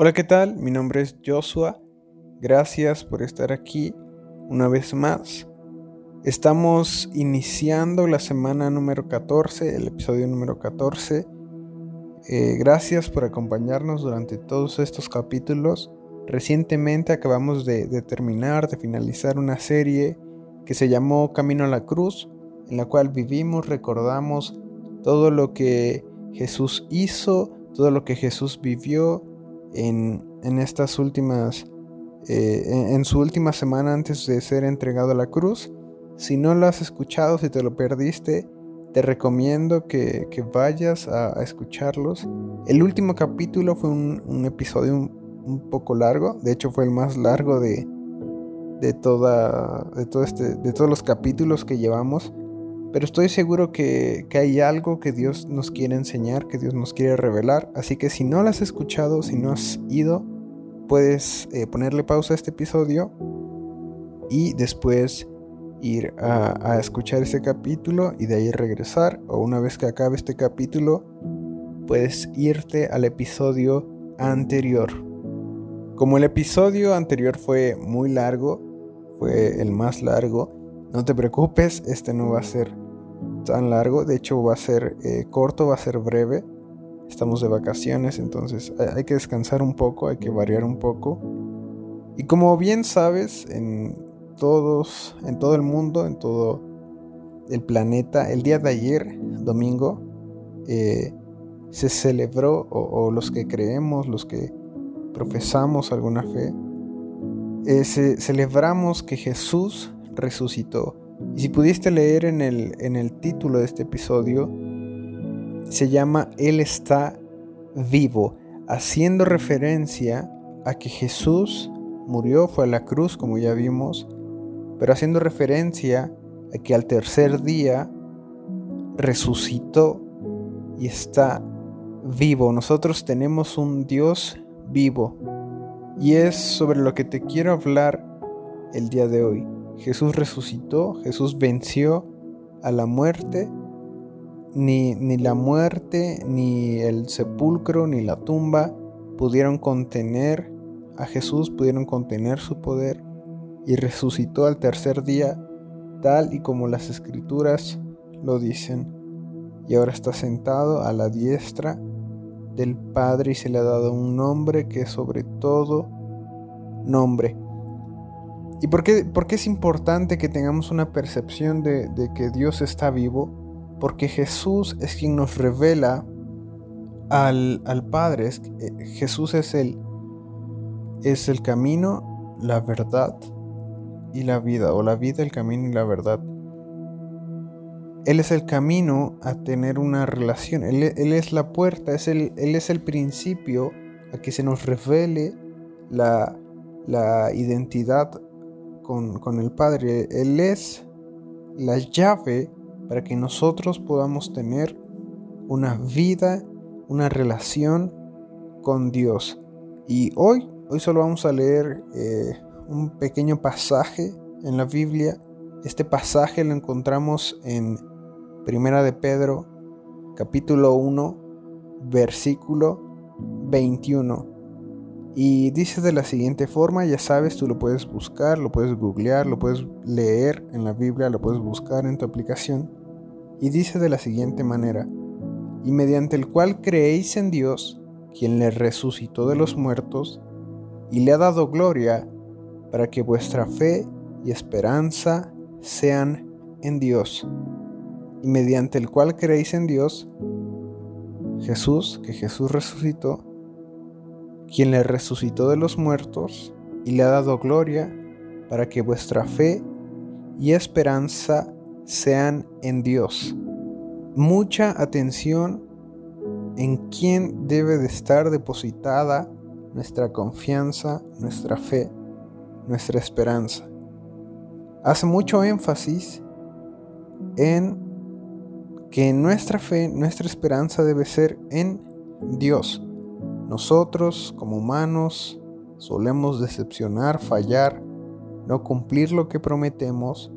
Hola, ¿qué tal? Mi nombre es Joshua. Gracias por estar aquí una vez más. Estamos iniciando la semana número 14, el episodio número 14. Eh, gracias por acompañarnos durante todos estos capítulos. Recientemente acabamos de, de terminar, de finalizar una serie que se llamó Camino a la Cruz, en la cual vivimos, recordamos todo lo que Jesús hizo, todo lo que Jesús vivió, en, estas últimas, eh, en, su última semana antes de ser entregado a la cruz. Si no lo has escuchado, si te lo perdiste, te recomiendo que, vayas a, escucharlos. El último capítulo fue un, episodio un, poco largo, de hecho fue el más largo de, de, toda, de, todo este, de todos los capítulos que llevamos. Pero estoy seguro que, hay algo que Dios nos quiere enseñar, que Dios nos quiere revelar. Así que si no lo has escuchado, si no has ido, puedes eh, ponerle pausa a este episodio y después ir a, a, escuchar este capítulo y de ahí regresar. O una vez que acabe este capítulo, puedes irte al episodio anterior. Como el episodio anterior fue muy largo, fue el más largo, no te preocupes, este no va a ser tan largo, de hecho va a ser eh, corto, va a ser breve. Estamos de vacaciones, entonces hay que descansar un poco, hay que variar un poco. Y como bien sabes, en todos, en todo el mundo, en todo el planeta, el día de ayer, domingo, eh, se celebró, o, los que creemos, los que profesamos alguna fe, eh, celebramos que Jesús resucitó. Y si pudiste leer en el, en el título de este episodio, se llama Él está vivo, haciendo referencia a que Jesús murió, fue a la cruz, como ya vimos, pero haciendo referencia a que al tercer día resucitó y está vivo. Nosotros tenemos un Dios vivo y es sobre lo que te quiero hablar el día de hoy. Jesús resucitó, Jesús venció a la muerte. Ni, ni, la muerte, ni el sepulcro, ni la tumba pudieron contener a Jesús, pudieron contener su poder y resucitó al tercer día, tal y como las escrituras lo dicen. Y ahora está sentado a la diestra del Padre y se le ha dado un nombre que es sobre todo nombre ¿Y por qué, es importante que tengamos una percepción de, que Dios está vivo? Porque Jesús es quien nos revela al, Padre. Eh, Jesús es el, es el camino, la verdad y la vida, o la vida, el camino y la verdad. Él es el camino a tener una relación, Él, es la puerta, es el, Él es el principio a que se nos revele la, la identidad con, el Padre. Él es la llave para que nosotros podamos tener una vida, una relación con Dios. Y hoy, hoy solo vamos a leer eh, un pequeño pasaje en la Biblia. Este pasaje lo encontramos en Primera de Pedro, capítulo 1, versículo 21. Y dice de la siguiente forma, ya sabes, tú lo puedes buscar, lo puedes googlear, lo puedes leer en la Biblia, lo puedes buscar en tu aplicación. Y dice de la siguiente manera, y mediante el cual creéis en Dios, quien le resucitó de los muertos, y le ha dado gloria, para que vuestra fe y esperanza sean en Dios. Y mediante el cual creéis en Dios, Jesús, que Jesús resucitó, quien le resucitó de los muertos y le ha dado gloria, para que vuestra fe y esperanza sean en Dios. Mucha atención en quién debe de estar depositada nuestra confianza, nuestra fe, nuestra esperanza. Hace mucho énfasis en que nuestra fe, nuestra esperanza debe ser en Dios. Nosotros, como humanos, solemos decepcionar, fallar, no cumplir lo que prometemos,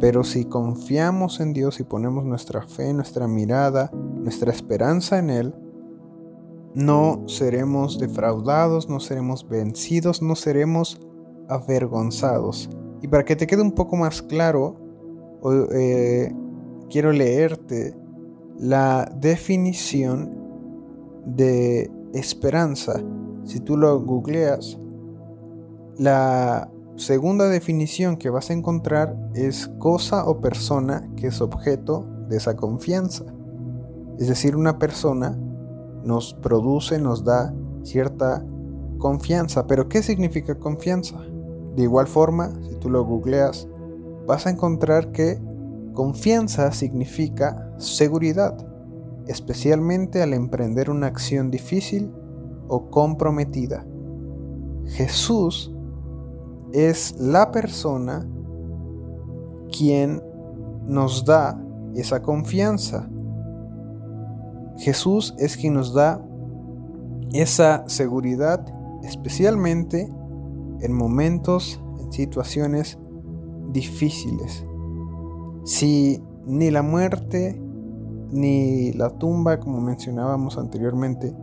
pero si confiamos en Dios y ponemos nuestra fe, nuestra mirada, nuestra esperanza en Él, no seremos defraudados, no seremos vencidos, no seremos avergonzados. Y para que te quede un poco más claro, eh, quiero leerte la definición de esperanza. Si tú lo googleas, la segunda definición que vas a encontrar es cosa o persona que es objeto de esa confianza. Es decir, una persona nos produce, nos da cierta confianza. Pero ¿qué significa confianza? De igual forma, si tú lo googleas, vas a encontrar que confianza significa seguridad, especialmente al emprender una acción difícil o comprometida. Jesús es la persona quien nos da esa confianza. Jesús es quien nos da esa seguridad, especialmente en momentos, en situaciones difíciles. Si ni la muerte ni la tumba, como mencionábamos anteriormente,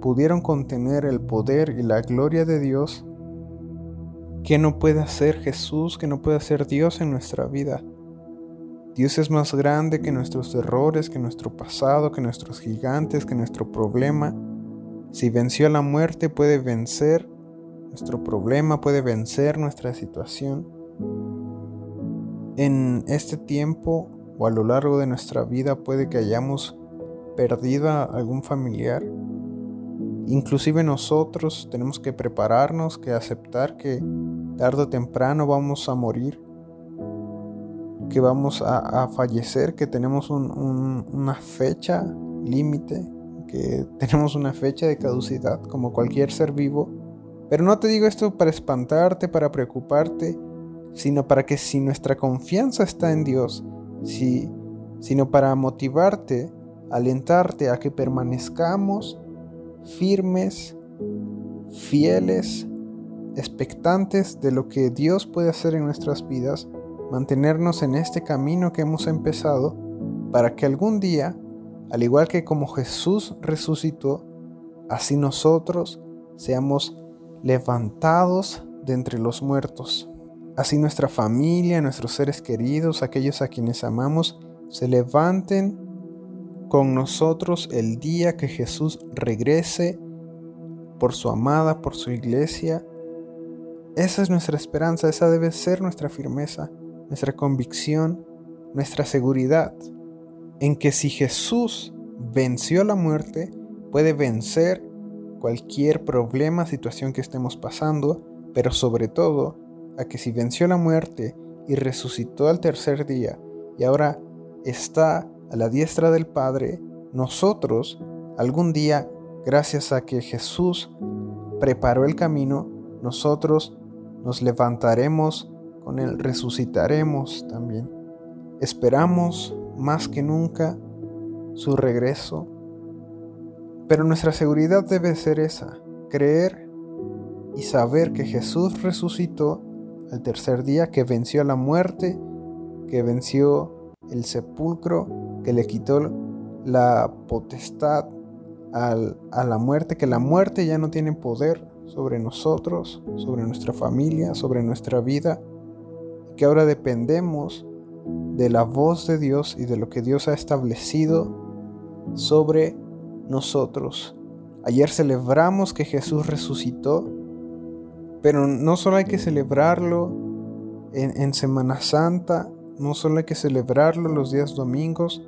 pudieron contener el poder y la gloria de Dios, ¿qué no puede hacer Jesús, que no puede hacer Dios en nuestra vida? Dios es más grande que nuestros errores, que nuestro pasado, que nuestros gigantes, que nuestro problema. Si venció a la muerte, puede vencer nuestro problema, puede vencer nuestra situación. En este tiempo o a lo largo de nuestra vida puede que hayamos perdido a algún familiar. Inclusive nosotros tenemos que prepararnos, que aceptar que tarde o temprano vamos a morir que vamos a, fallecer, que tenemos una fecha límite, que tenemos una fecha de caducidad como cualquier ser vivo. Pero no te digo esto para espantarte, para preocuparte, sino para que si nuestra confianza está en Dios, si, sino para motivarte, alentarte a que permanezcamos firmes, fieles, expectantes de lo que Dios puede hacer en nuestras vidas mantenernos en este camino que hemos empezado para que algún día, al igual que como Jesús resucitó, así nosotros seamos levantados de entre los muertos. Así nuestra familia, nuestros seres queridos, aquellos a quienes amamos, se levanten con nosotros el día que Jesús regrese por su amada, por su iglesia. Esa es nuestra esperanza, esa debe ser nuestra firmeza nuestra convicción, nuestra seguridad en que si Jesús venció la muerte, puede vencer cualquier problema, situación que estemos pasando, pero sobre todo a que si venció la muerte y resucitó al tercer día y ahora está a la diestra del Padre, nosotros algún día, gracias a que Jesús preparó el camino, nosotros nos levantaremos con Él resucitaremos también. Esperamos más que nunca su regreso, pero nuestra seguridad debe ser esa, creer y saber que Jesús resucitó al tercer día, que venció la muerte, que venció el sepulcro, que le quitó la potestad a la muerte, que la muerte ya no tiene poder sobre nosotros, sobre nuestra familia, sobre nuestra vida que ahora dependemos de la voz de Dios y de lo que Dios ha establecido sobre nosotros. Ayer celebramos que Jesús resucitó, pero no solo hay que celebrarlo en, Semana Santa, no solo hay que celebrarlo los días domingos,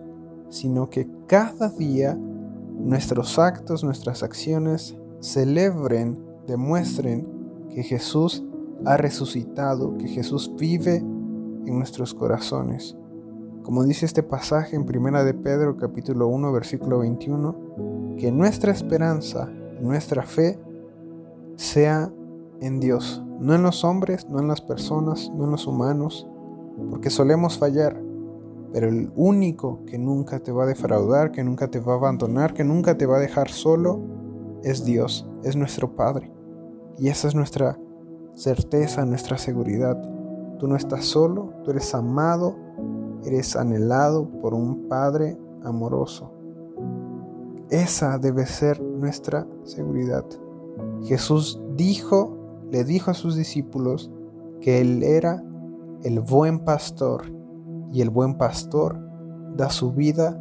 sino que cada día nuestros actos, nuestras acciones celebren, demuestren que Jesús ha resucitado, que Jesús vive en nuestros corazones. Como dice este pasaje en Primera de Pedro capítulo 1 versículo 21, que nuestra esperanza, nuestra fe sea en Dios, no en los hombres, no en las personas, no en los humanos, porque solemos fallar, pero el único que nunca te va a defraudar, que nunca te va a abandonar, que nunca te va a dejar solo, es Dios, es nuestro Padre. Y esa es nuestra certeza, nuestra seguridad. Tú no estás solo, tú eres amado, eres anhelado por un Padre amoroso. Esa debe ser nuestra seguridad. Jesús dijo, le dijo a sus discípulos que Él era el buen pastor y el buen pastor da su vida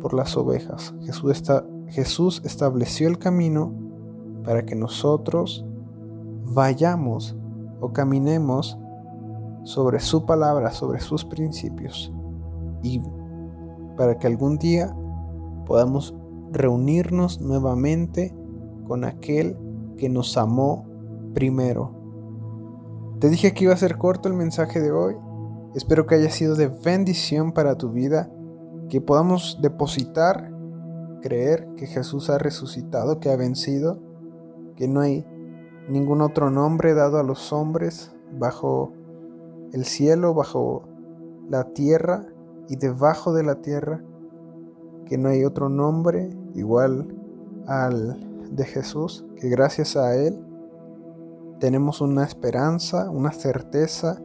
por las ovejas. Jesús, está, Jesús estableció el camino para que nosotros vayamos o caminemos sobre su palabra, sobre sus principios y para que algún día podamos reunirnos nuevamente con aquel que nos amó primero. Te dije que iba a ser corto el mensaje de hoy. Espero que haya sido de bendición para tu vida, que podamos depositar, creer que Jesús ha resucitado, que ha vencido, que no hay ningún otro nombre dado a los hombres bajo el cielo, bajo la tierra y debajo de la tierra, que no hay otro nombre igual al de Jesús, que gracias a Él tenemos una esperanza, una certeza,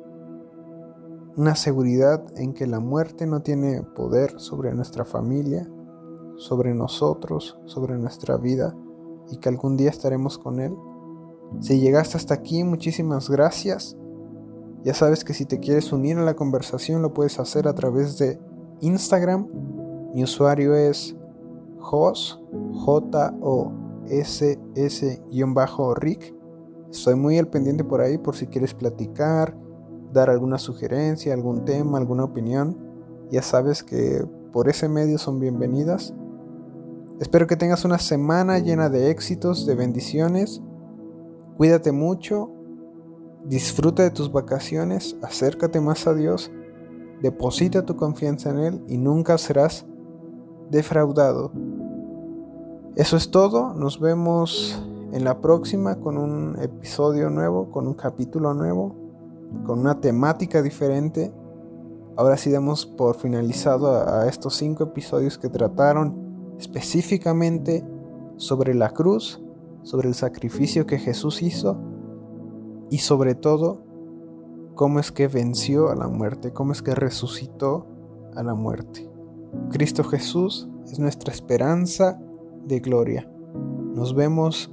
una seguridad en que la muerte no tiene poder sobre nuestra familia, sobre nosotros, sobre nuestra vida y que algún día estaremos con Él. Si llegaste hasta aquí, muchísimas gracias. Ya sabes que si te quieres unir a la conversación lo puedes hacer a través de Instagram. Mi usuario es Jos, J-O-S-S-Rick. Estoy muy al pendiente por ahí por si quieres platicar, dar alguna sugerencia, algún tema, alguna opinión. Ya sabes que por ese medio son bienvenidas. Espero que tengas una semana llena de éxitos, de bendiciones. Cuídate mucho, disfruta de tus vacaciones, acércate más a Dios, deposita tu confianza en Él y nunca serás defraudado. Eso es todo, nos vemos en la próxima con un episodio nuevo, con un capítulo nuevo, con una temática diferente. Ahora sí damos por finalizado a, estos cinco episodios que trataron específicamente sobre la cruz, sobre el sacrificio que Jesús hizo y sobre todo cómo es que venció a la muerte, cómo es que resucitó a la muerte. Cristo Jesús es nuestra esperanza de gloria. Nos vemos